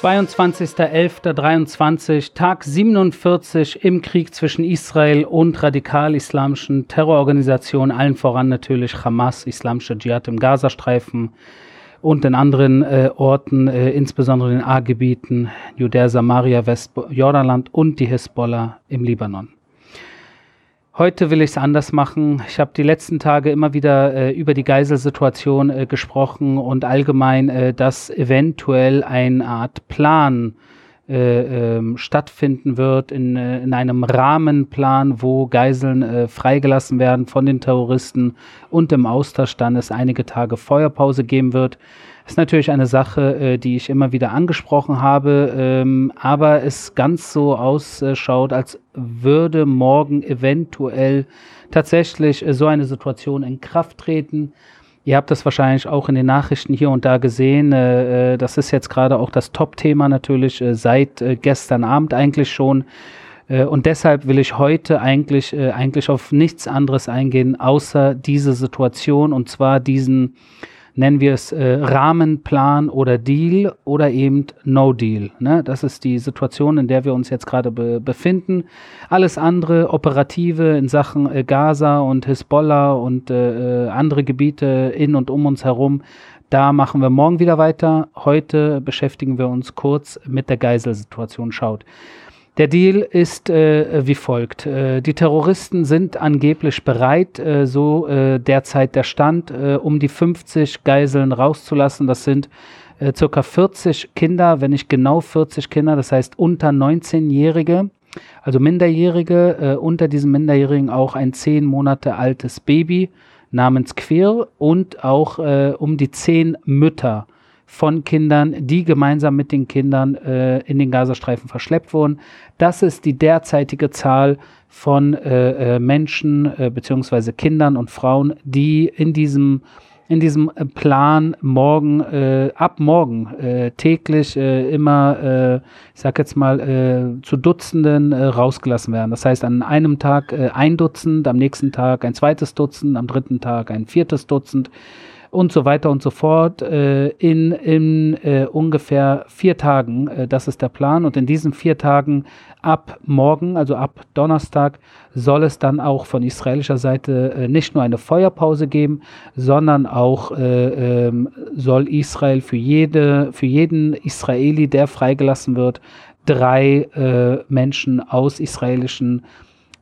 22.11.23, Tag 47 im Krieg zwischen Israel und radikal-islamischen Terrororganisationen, allen voran natürlich Hamas, Islamische Dschihad im Gazastreifen und in anderen äh, Orten, äh, insbesondere in den A-Gebieten, Judäa, Samaria, Westjordanland und die Hisbollah im Libanon. Heute will ich es anders machen. Ich habe die letzten Tage immer wieder äh, über die Geiselsituation äh, gesprochen und allgemein, äh, dass eventuell eine Art Plan äh, ähm, stattfinden wird in, äh, in einem Rahmenplan, wo Geiseln äh, freigelassen werden von den Terroristen und im Austausch dann es einige Tage Feuerpause geben wird ist natürlich eine Sache, äh, die ich immer wieder angesprochen habe, ähm, aber es ganz so ausschaut, als würde morgen eventuell tatsächlich äh, so eine Situation in Kraft treten. Ihr habt das wahrscheinlich auch in den Nachrichten hier und da gesehen. Äh, äh das ist jetzt gerade auch das Top-Thema natürlich äh, seit äh, gestern Abend eigentlich schon. Und deshalb will ich heute eigentlich, eigentlich auf nichts anderes eingehen, außer diese Situation und zwar diesen nennen wir es äh, Rahmenplan oder Deal oder eben No Deal. Ne? Das ist die Situation, in der wir uns jetzt gerade be befinden. Alles andere, operative in Sachen äh, Gaza und Hisbollah und äh, äh, andere Gebiete in und um uns herum, da machen wir morgen wieder weiter. Heute beschäftigen wir uns kurz mit der Geiselsituation. Schaut. Der Deal ist äh, wie folgt. Äh, die Terroristen sind angeblich bereit, äh, so äh, derzeit der Stand, äh, um die 50 Geiseln rauszulassen. Das sind äh, circa 40 Kinder, wenn nicht genau 40 Kinder, das heißt unter 19-Jährige, also Minderjährige, unter diesen Minderjährigen auch ein 10 Monate altes Baby namens Queer und auch um die 10 Mütter von Kindern, die gemeinsam mit den Kindern äh, in den Gazastreifen verschleppt wurden. Das ist die derzeitige Zahl von äh, äh, Menschen äh, beziehungsweise Kindern und Frauen, die in diesem in diesem Plan morgen, äh, ab morgen äh, täglich äh, immer, äh, ich sag jetzt mal, äh, zu Dutzenden rausgelassen werden. Das heißt, an einem Tag ein Dutzend, am nächsten Tag ein zweites Dutzend, am dritten Tag ein viertes Dutzend und so weiter und so fort äh, in, in äh, ungefähr vier Tagen. Äh, das ist der Plan. Und in diesen vier Tagen ab morgen, also ab Donnerstag, soll es dann auch von israelischer Seite äh, nicht nur eine Feuerpause geben, sondern auch äh, ähm, soll Israel für, jede, für jeden Israeli, der freigelassen wird, drei äh, Menschen aus israelischen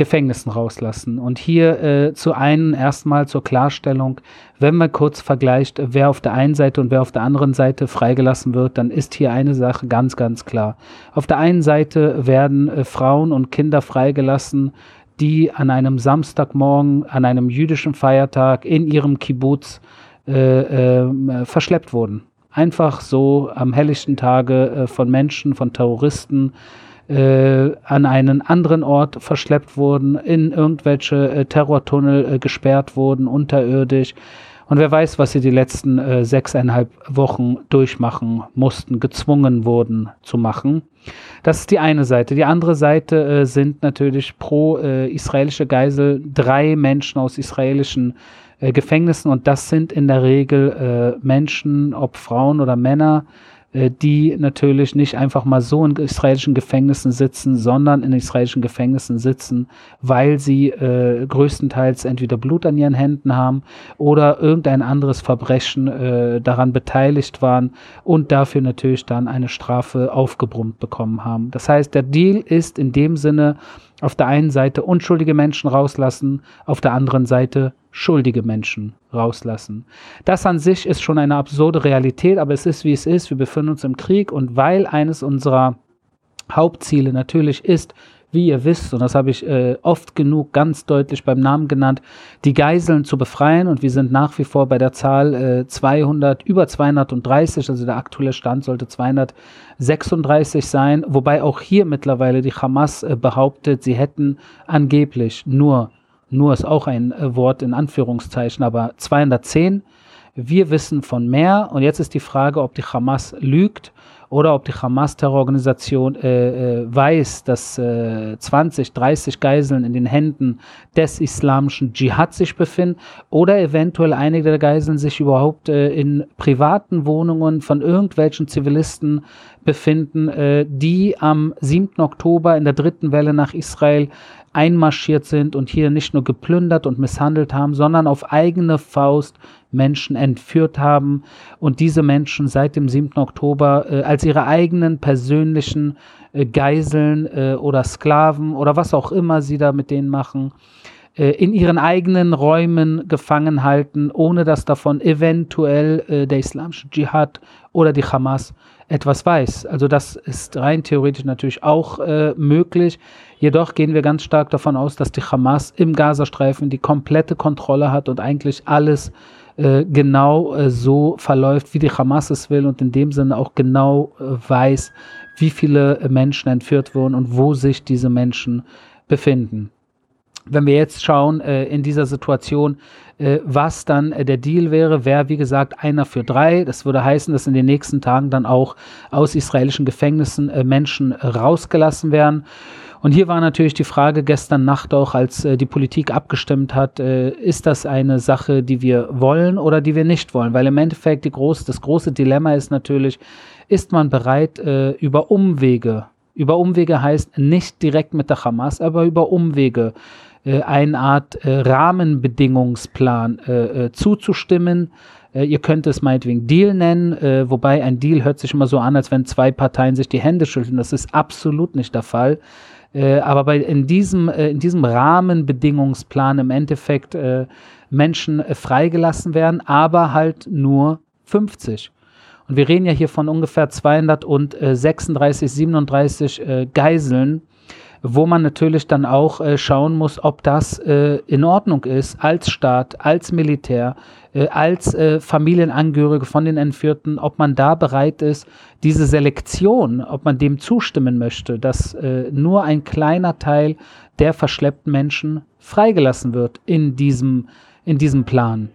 Gefängnissen rauslassen. Und hier äh, zu einen erstmal zur Klarstellung, wenn man kurz vergleicht, wer auf der einen Seite und wer auf der anderen Seite freigelassen wird, dann ist hier eine Sache ganz, ganz klar. Auf der einen Seite werden äh, Frauen und Kinder freigelassen, die an einem Samstagmorgen, an einem jüdischen Feiertag in ihrem Kibbutz äh, äh, verschleppt wurden. Einfach so am helllichten Tage äh, von Menschen, von Terroristen äh, an einen anderen Ort verschleppt wurden, in irgendwelche äh, Terrortunnel äh, gesperrt wurden, unterirdisch. Und wer weiß, was sie die letzten äh, sechseinhalb Wochen durchmachen mussten, gezwungen wurden zu machen. Das ist die eine Seite. Die andere Seite äh, sind natürlich pro äh, israelische Geisel drei Menschen aus israelischen äh, Gefängnissen und das sind in der Regel äh, Menschen, ob Frauen oder Männer, die natürlich nicht einfach mal so in israelischen Gefängnissen sitzen, sondern in israelischen Gefängnissen sitzen, weil sie äh, größtenteils entweder Blut an ihren Händen haben oder irgendein anderes Verbrechen äh, daran beteiligt waren und dafür natürlich dann eine Strafe aufgebrummt bekommen haben. Das heißt, der Deal ist in dem Sinne auf der einen Seite unschuldige Menschen rauslassen, auf der anderen Seite schuldige Menschen rauslassen. Das an sich ist schon eine absurde Realität, aber es ist wie es ist. Wir befinden uns im Krieg und weil eines unserer Hauptziele natürlich ist, wie ihr wisst, und das habe ich äh, oft genug ganz deutlich beim Namen genannt, die Geiseln zu befreien. Und wir sind nach wie vor bei der Zahl äh, 200, über 230, also der aktuelle Stand sollte 236 sein, wobei auch hier mittlerweile die Hamas äh, behauptet, sie hätten angeblich nur nur ist auch ein äh, Wort in Anführungszeichen, aber 210. Wir wissen von mehr und jetzt ist die Frage, ob die Hamas lügt oder ob die Hamas-Terrororganisation äh, äh, weiß, dass äh, 20, 30 Geiseln in den Händen des islamischen Dschihad sich befinden oder eventuell einige der Geiseln sich überhaupt äh, in privaten Wohnungen von irgendwelchen Zivilisten befinden, äh, die am 7. Oktober in der dritten Welle nach Israel einmarschiert sind und hier nicht nur geplündert und misshandelt haben, sondern auf eigene Faust Menschen entführt haben und diese Menschen seit dem 7. Oktober äh, als ihre eigenen persönlichen äh, Geiseln äh, oder Sklaven oder was auch immer sie da mit denen machen, äh, in ihren eigenen Räumen gefangen halten, ohne dass davon eventuell äh, der islamische Dschihad oder die Hamas etwas weiß. Also das ist rein theoretisch natürlich auch äh, möglich. Jedoch gehen wir ganz stark davon aus, dass die Hamas im Gazastreifen die komplette Kontrolle hat und eigentlich alles äh, genau äh, so verläuft, wie die Hamas es will und in dem Sinne auch genau äh, weiß, wie viele Menschen entführt wurden und wo sich diese Menschen befinden wenn wir jetzt schauen äh, in dieser Situation, äh, was dann äh, der Deal wäre, wäre wie gesagt einer für drei. Das würde heißen, dass in den nächsten Tagen dann auch aus israelischen Gefängnissen äh, Menschen äh, rausgelassen werden. Und hier war natürlich die Frage gestern Nacht auch, als äh, die Politik abgestimmt hat, ist das eine Sache, die wir wollen oder die wir nicht wollen? Weil im Endeffekt die groß, das große Dilemma ist natürlich, ist man bereit, über Umwege, über Umwege heißt nicht direkt mit der Hamas, aber über Umwege äh, eine Art äh, Rahmenbedingungsplan äh, äh zuzustimmen. Äh, ihr könnt es meinetwegen Deal nennen, äh, wobei ein Deal hört sich immer so an, als wenn zwei Parteien sich die Hände schütteln. Das ist absolut nicht der Fall. aber bei, in, diesem, in diesem Rahmenbedingungsplan im Endeffekt Menschen freigelassen werden, aber halt nur 50. Und wir reden ja hier von ungefähr 236, 37 Geiseln, wo man natürlich dann auch äh, schauen muss, ob das äh, in Ordnung ist als Staat, als Militär, äh, als äh, Familienangehörige von den Entführten, ob man da bereit ist, diese Selektion, ob man dem zustimmen möchte, dass äh, nur ein kleiner Teil der verschleppten Menschen freigelassen wird in diesem, in diesem Plan.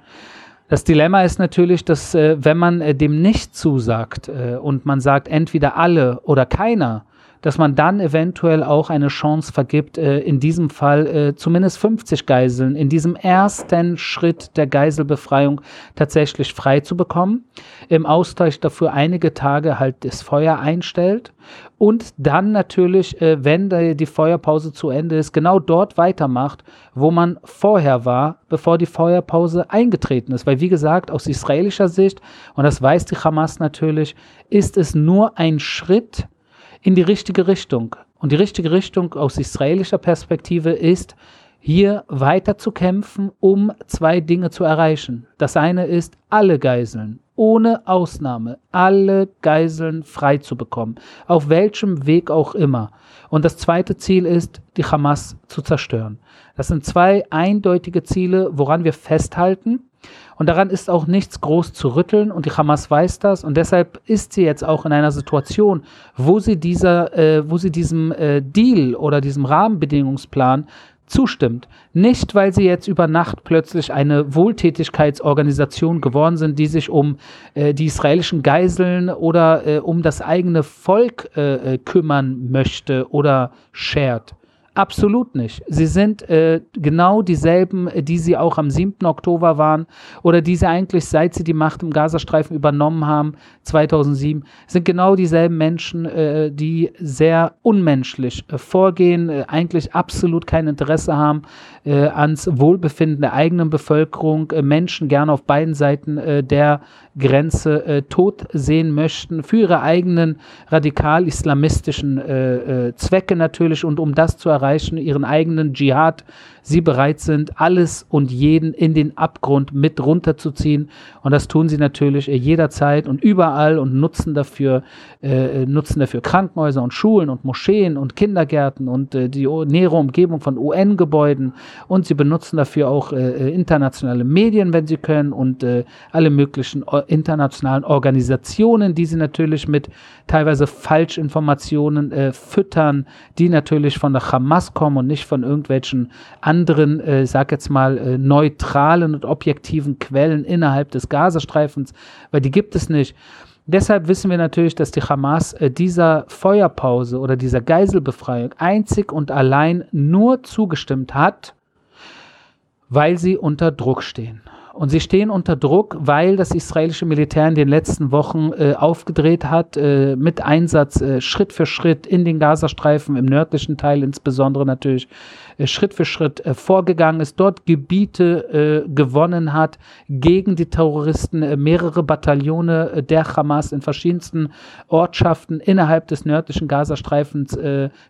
Das Dilemma ist natürlich, dass äh, wenn man dem nicht zusagt und man sagt entweder alle oder keiner, dass man dann eventuell auch eine Chance vergibt, äh, in diesem Fall äh, zumindest 50 Geiseln in diesem ersten Schritt der Geiselbefreiung tatsächlich frei zu bekommen, im Austausch dafür einige Tage halt das Feuer einstellt und dann natürlich, äh, wenn die Feuerpause zu Ende ist, genau dort weitermacht, wo man vorher war, bevor die Feuerpause eingetreten ist. Weil wie gesagt, aus israelischer Sicht, und das weiß die Hamas natürlich, ist es nur ein Schritt, in die richtige Richtung. Und die richtige Richtung aus israelischer Perspektive ist, hier weiter zu kämpfen, um zwei Dinge zu erreichen. Das eine ist, alle Geiseln, ohne Ausnahme, alle Geiseln frei zu bekommen, auf welchem Weg auch immer. Und das zweite Ziel ist, die Hamas zu zerstören. Das sind zwei eindeutige Ziele, woran wir festhalten. Und daran ist auch nichts groß zu rütteln und die Hamas weiß das und deshalb ist sie jetzt auch in einer Situation, wo sie dieser, äh, wo sie diesem äh, Deal oder diesem Rahmenbedingungsplan zustimmt. Nicht, weil sie jetzt über Nacht plötzlich eine Wohltätigkeitsorganisation geworden sind, die sich um äh, die israelischen Geiseln oder äh, um das eigene Volk äh, äh kümmern möchte oder schert. Absolut nicht. Sie sind äh, genau dieselben, äh, die sie auch am 7. Oktober waren oder die sie eigentlich seit sie die Macht im Gazastreifen übernommen haben, 2007, sind genau dieselben Menschen, äh, die sehr unmenschlich äh, vorgehen, äh, eigentlich absolut kein Interesse haben äh, ans Wohlbefinden der eigenen Bevölkerung, Menschen gerne auf beiden Seiten der Grenze tot sehen möchten, für ihre eigenen radikal-islamistischen Zwecke natürlich und um das zu erreichen, ihren eigenen Dschihad sie bereit sind, alles und jeden in den Abgrund mit runterzuziehen. Und das tun sie natürlich äh, jederzeit und überall und nutzen dafür, äh, nutzen dafür Krankenhäuser und Schulen und Moscheen und Kindergärten und äh, die nähere Umgebung von UN-Gebäuden. Und sie benutzen dafür auch äh, äh, internationale Medien, wenn sie können, und äh, alle möglichen internationalen Organisationen, die sie natürlich mit teilweise Falschinformationen füttern, die natürlich von der Hamas kommen und nicht von irgendwelchen anderen anderen, äh, sag jetzt mal, äh, neutralen und objektiven Quellen innerhalb des Gazastreifens, weil die gibt es nicht. Deshalb wissen wir natürlich, dass die Hamas äh, dieser Feuerpause oder dieser Geiselbefreiung einzig und allein nur zugestimmt hat, weil sie unter Druck stehen. Und sie stehen unter Druck, weil das israelische Militär in den letzten Wochen äh, aufgedreht hat, äh, mit Einsatz äh, Schritt für Schritt in den Gazastreifen, im nördlichen Teil insbesondere natürlich, äh, Schritt für Schritt äh, vorgegangen ist, dort Gebiete äh, gewonnen hat gegen die Terroristen, mehrere Bataillone der Hamas in verschiedensten Ortschaften innerhalb des nördlichen Gazastreifens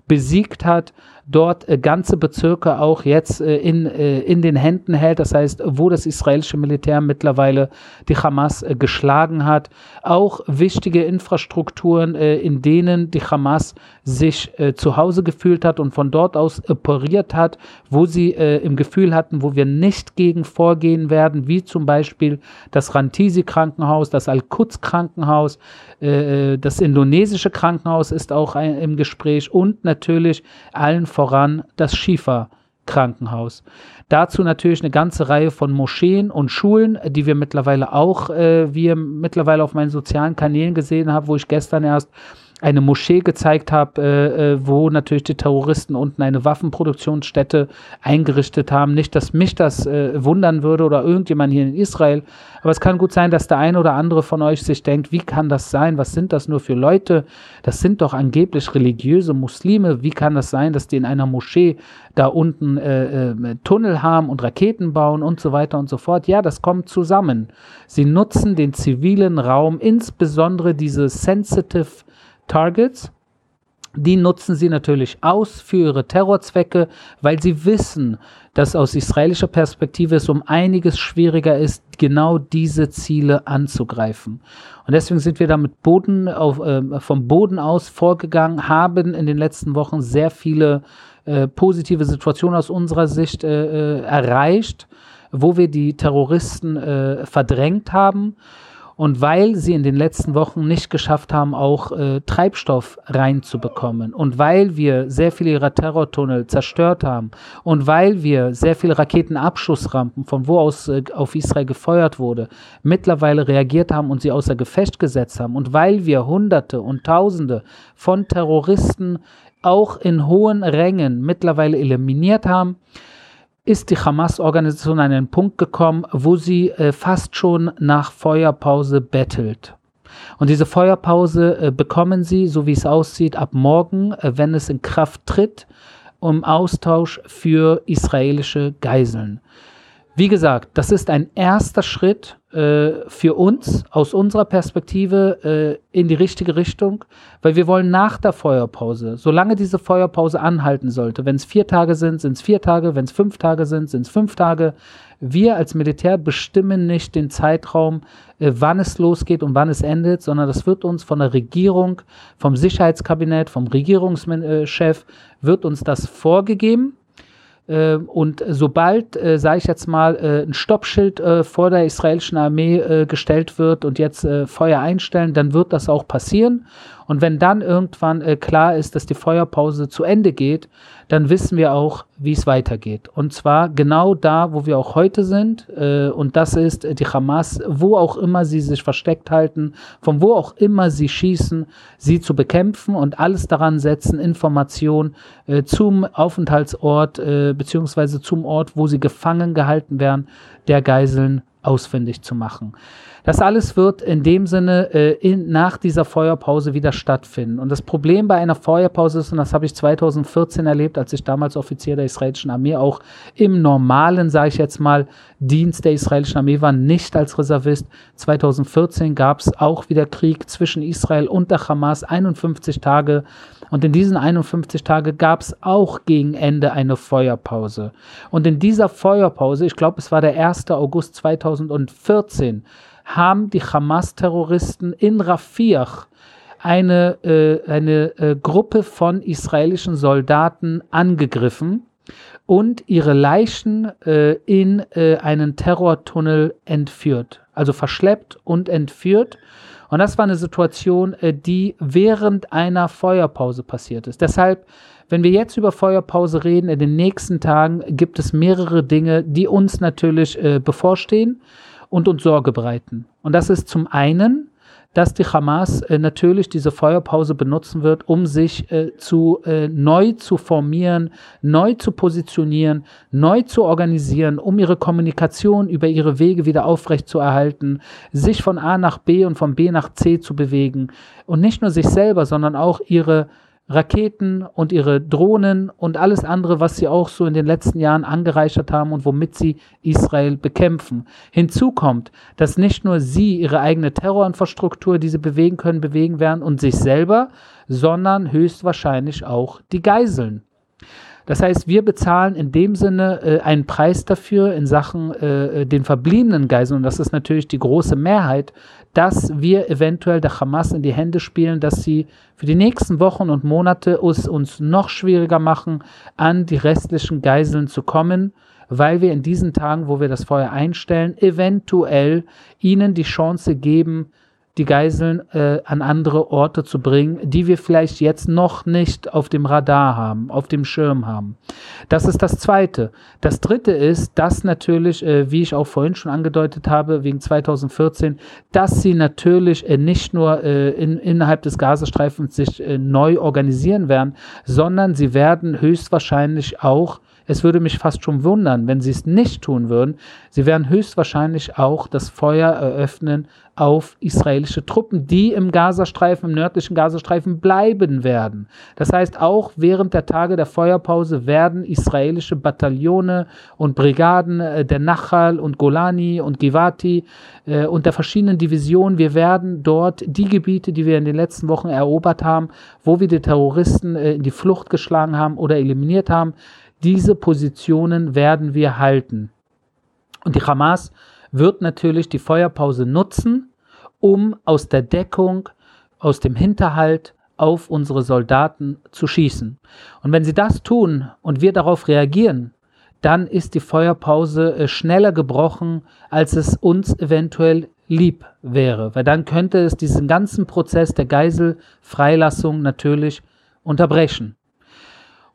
besiegt hat dort ganze Bezirke auch jetzt in, in den Händen hält. Das heißt, wo das israelische Militär mittlerweile die Hamas äh, geschlagen hat. Auch wichtige Infrastrukturen, äh, in denen die Hamas sich äh, zu Hause gefühlt hat und von dort aus operiert hat, wo sie im Gefühl hatten, wo wir nicht gegen vorgehen werden, wie zum Beispiel das Rantisi-Krankenhaus, das Al-Quds-Krankenhaus, das indonesische Krankenhaus ist auch ein, im Gespräch und natürlich allen voran das Schifa-Krankenhaus. Dazu natürlich eine ganze Reihe von Moscheen und Schulen, die wir mittlerweile auch, äh, wir mittlerweile auf meinen sozialen Kanälen gesehen haben, wo ich gestern erst eine Moschee gezeigt habe, äh, äh, wo natürlich die Terroristen unten eine Waffenproduktionsstätte eingerichtet haben. Nicht, dass mich das äh, wundern würde oder irgendjemand hier in Israel, aber es kann gut sein, dass der eine oder andere von euch sich denkt, wie kann das sein? Was sind das nur für Leute? Das sind doch angeblich religiöse Muslime. Wie kann das sein, dass die in einer Moschee da unten äh, äh, Tunnel haben und Raketen bauen und so weiter und so fort? Ja, das kommt zusammen. Sie nutzen den zivilen Raum, insbesondere diese sensitive Targets. Die nutzen sie natürlich aus für ihre Terrorzwecke, weil sie wissen, dass aus israelischer Perspektive es um einiges schwieriger ist, genau diese Ziele anzugreifen. Und deswegen sind wir damit Boden auf, äh, vom Boden aus vorgegangen, haben in den letzten Wochen sehr viele äh, positive Situationen aus unserer Sicht äh, äh erreicht, wo wir die Terroristen äh, verdrängt haben und weil sie in den letzten Wochen nicht geschafft haben, auch äh, Treibstoff reinzubekommen und weil wir sehr viele ihrer Terrortunnel zerstört haben und weil wir sehr viele Raketenabschussrampen, von wo aus äh, auf Israel gefeuert wurde, mittlerweile reagiert haben und sie außer Gefecht gesetzt haben und weil wir Hunderte und Tausende von Terroristen auch in hohen Rängen mittlerweile eliminiert haben, ist die Hamas-Organisation an einen Punkt gekommen, wo sie äh, fast schon nach Feuerpause bettelt. Und diese Feuerpause äh, bekommen sie, so wie es aussieht, ab morgen, äh, wenn es in Kraft tritt, um Austausch für israelische Geiseln. Wie gesagt, das ist ein erster Schritt äh, für uns aus unserer Perspektive äh, in die richtige Richtung, weil wir wollen nach der Feuerpause, solange diese Feuerpause anhalten sollte, wenn es vier Tage sind, sind es vier Tage, wenn es fünf Tage sind, sind es fünf Tage. Wir als Militär bestimmen nicht den Zeitraum, äh, wann es losgeht und wann es endet, sondern das wird uns von der Regierung, vom Sicherheitskabinett, vom Regierungschef, wird uns das vorgegeben und sobald, äh, sage ich jetzt mal, äh, ein Stoppschild äh, vor der israelischen Armee äh, gestellt wird und jetzt Feuer einstellen, dann wird das auch passieren. Und wenn dann irgendwann klar ist, dass die Feuerpause zu Ende geht, dann wissen wir auch, wie es weitergeht. Und zwar genau da, wo wir auch heute sind. Äh, und das ist die Hamas, wo auch immer sie sich versteckt halten, von wo auch immer sie schießen, sie zu bekämpfen und alles daran setzen, Informationen äh, zum Aufenthaltsort äh, beziehungsweise zum Ort, wo sie gefangen gehalten werden, der Geiseln ausfindig zu machen. Das alles wird in dem Sinne äh, in, nach dieser Feuerpause wieder stattfinden. Und das Problem bei einer Feuerpause ist, und das habe ich 2014 erlebt, als ich damals Offizier der israelischen Armee auch im normalen, sage ich jetzt mal, Dienst der israelischen Armee war, nicht als Reservist. 2014 gab es auch wieder Krieg zwischen Israel und der Hamas, 51 Tage. Und in diesen 51 Tagen gab es auch gegen Ende eine Feuerpause. Und in dieser Feuerpause, ich glaube, es war der 1. August 2014, haben die Hamas-Terroristen in Rafih eine, äh, eine äh, Gruppe von israelischen Soldaten angegriffen und ihre Leichen äh, in äh, einen Terrortunnel entführt. Also verschleppt und entführt. Und das war eine Situation, äh, die während einer Feuerpause passiert ist. Deshalb, wenn wir jetzt über Feuerpause reden, in den nächsten Tagen gibt es mehrere Dinge, die uns natürlich äh, bevorstehen und uns Sorge bereiten. Und das ist zum einen, dass die Hamas äh, natürlich diese Feuerpause benutzen wird, um sich äh, zu, äh, neu zu formieren, neu zu positionieren, neu zu organisieren, um ihre Kommunikation über ihre Wege wieder aufrechtzuerhalten, sich von A nach B und von B nach C zu bewegen. Und nicht nur sich selber, sondern auch ihre Raketen und ihre Drohnen und alles andere, was sie auch so in den letzten Jahren angereichert haben und womit sie Israel bekämpfen. Hinzu kommt, dass nicht nur sie ihre eigene Terrorinfrastruktur, die sie bewegen können, bewegen werden und sich selber, sondern höchstwahrscheinlich auch die Geiseln. Das heißt, wir bezahlen in dem Sinne äh, einen Preis dafür in Sachen äh, äh, den verbliebenen Geiseln, und das ist natürlich die große Mehrheit, dass wir eventuell der Hamas in die Hände spielen, dass sie für die nächsten Wochen und Monate es uns noch schwieriger machen, an die restlichen Geiseln zu kommen, weil wir in diesen Tagen, wo wir das Feuer einstellen, eventuell ihnen die Chance geben, die Geiseln äh, an andere Orte zu bringen, die wir vielleicht jetzt noch nicht auf dem Radar haben, auf dem Schirm haben. Das ist das Zweite. Das Dritte ist, dass natürlich, äh, wie ich auch vorhin schon angedeutet habe, wegen 2014, dass sie natürlich äh, nicht nur äh, in, innerhalb des Gazastreifens sich äh, neu organisieren werden, sondern sie werden höchstwahrscheinlich auch es würde mich fast schon wundern, wenn sie es nicht tun würden. Sie werden höchstwahrscheinlich auch das Feuer eröffnen auf israelische Truppen, die im Gazastreifen, im nördlichen Gazastreifen bleiben werden. Das heißt, auch während der Tage der Feuerpause werden israelische Bataillone und Brigaden äh, der Nachal und Golani und Givati äh, und der verschiedenen Divisionen, wir werden dort die Gebiete, die wir in den letzten Wochen erobert haben, wo wir die Terroristen äh, in die Flucht geschlagen haben oder eliminiert haben, diese Positionen werden wir halten. Und die Hamas wird natürlich die Feuerpause nutzen, um aus der Deckung, aus dem Hinterhalt auf unsere Soldaten zu schießen. Und wenn sie das tun und wir darauf reagieren, dann ist die Feuerpause äh, schneller gebrochen, als es uns eventuell lieb wäre, weil dann könnte es diesen ganzen Prozess der Geiselfreilassung natürlich unterbrechen.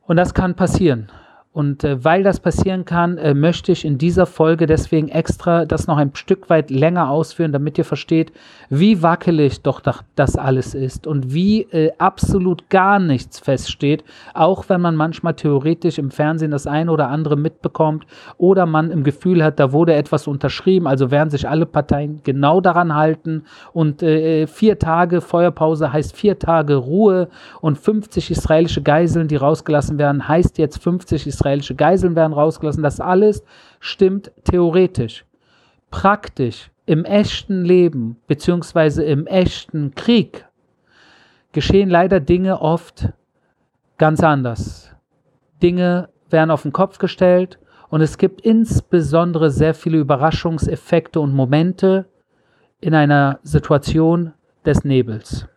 Und das kann passieren. Und äh, weil das passieren kann, äh, möchte ich in dieser Folge deswegen extra das noch ein Stück weit länger ausführen, damit ihr versteht, wie wackelig doch das alles ist und wie äh, absolut gar nichts feststeht, auch wenn man manchmal theoretisch im Fernsehen das eine oder andere mitbekommt oder man im Gefühl hat, da wurde etwas unterschrieben, also werden sich alle Parteien genau daran halten und äh, vier Tage Feuerpause heißt vier Tage Ruhe und 50 israelische Geiseln, die rausgelassen werden, heißt jetzt 50 israelische israelische Geiseln werden rausgelassen. Das alles stimmt theoretisch. Praktisch im echten Leben beziehungsweise im echten Krieg geschehen leider Dinge oft ganz anders. Dinge werden auf den Kopf gestellt und es gibt insbesondere sehr viele Überraschungseffekte und Momente in einer Situation des Nebels.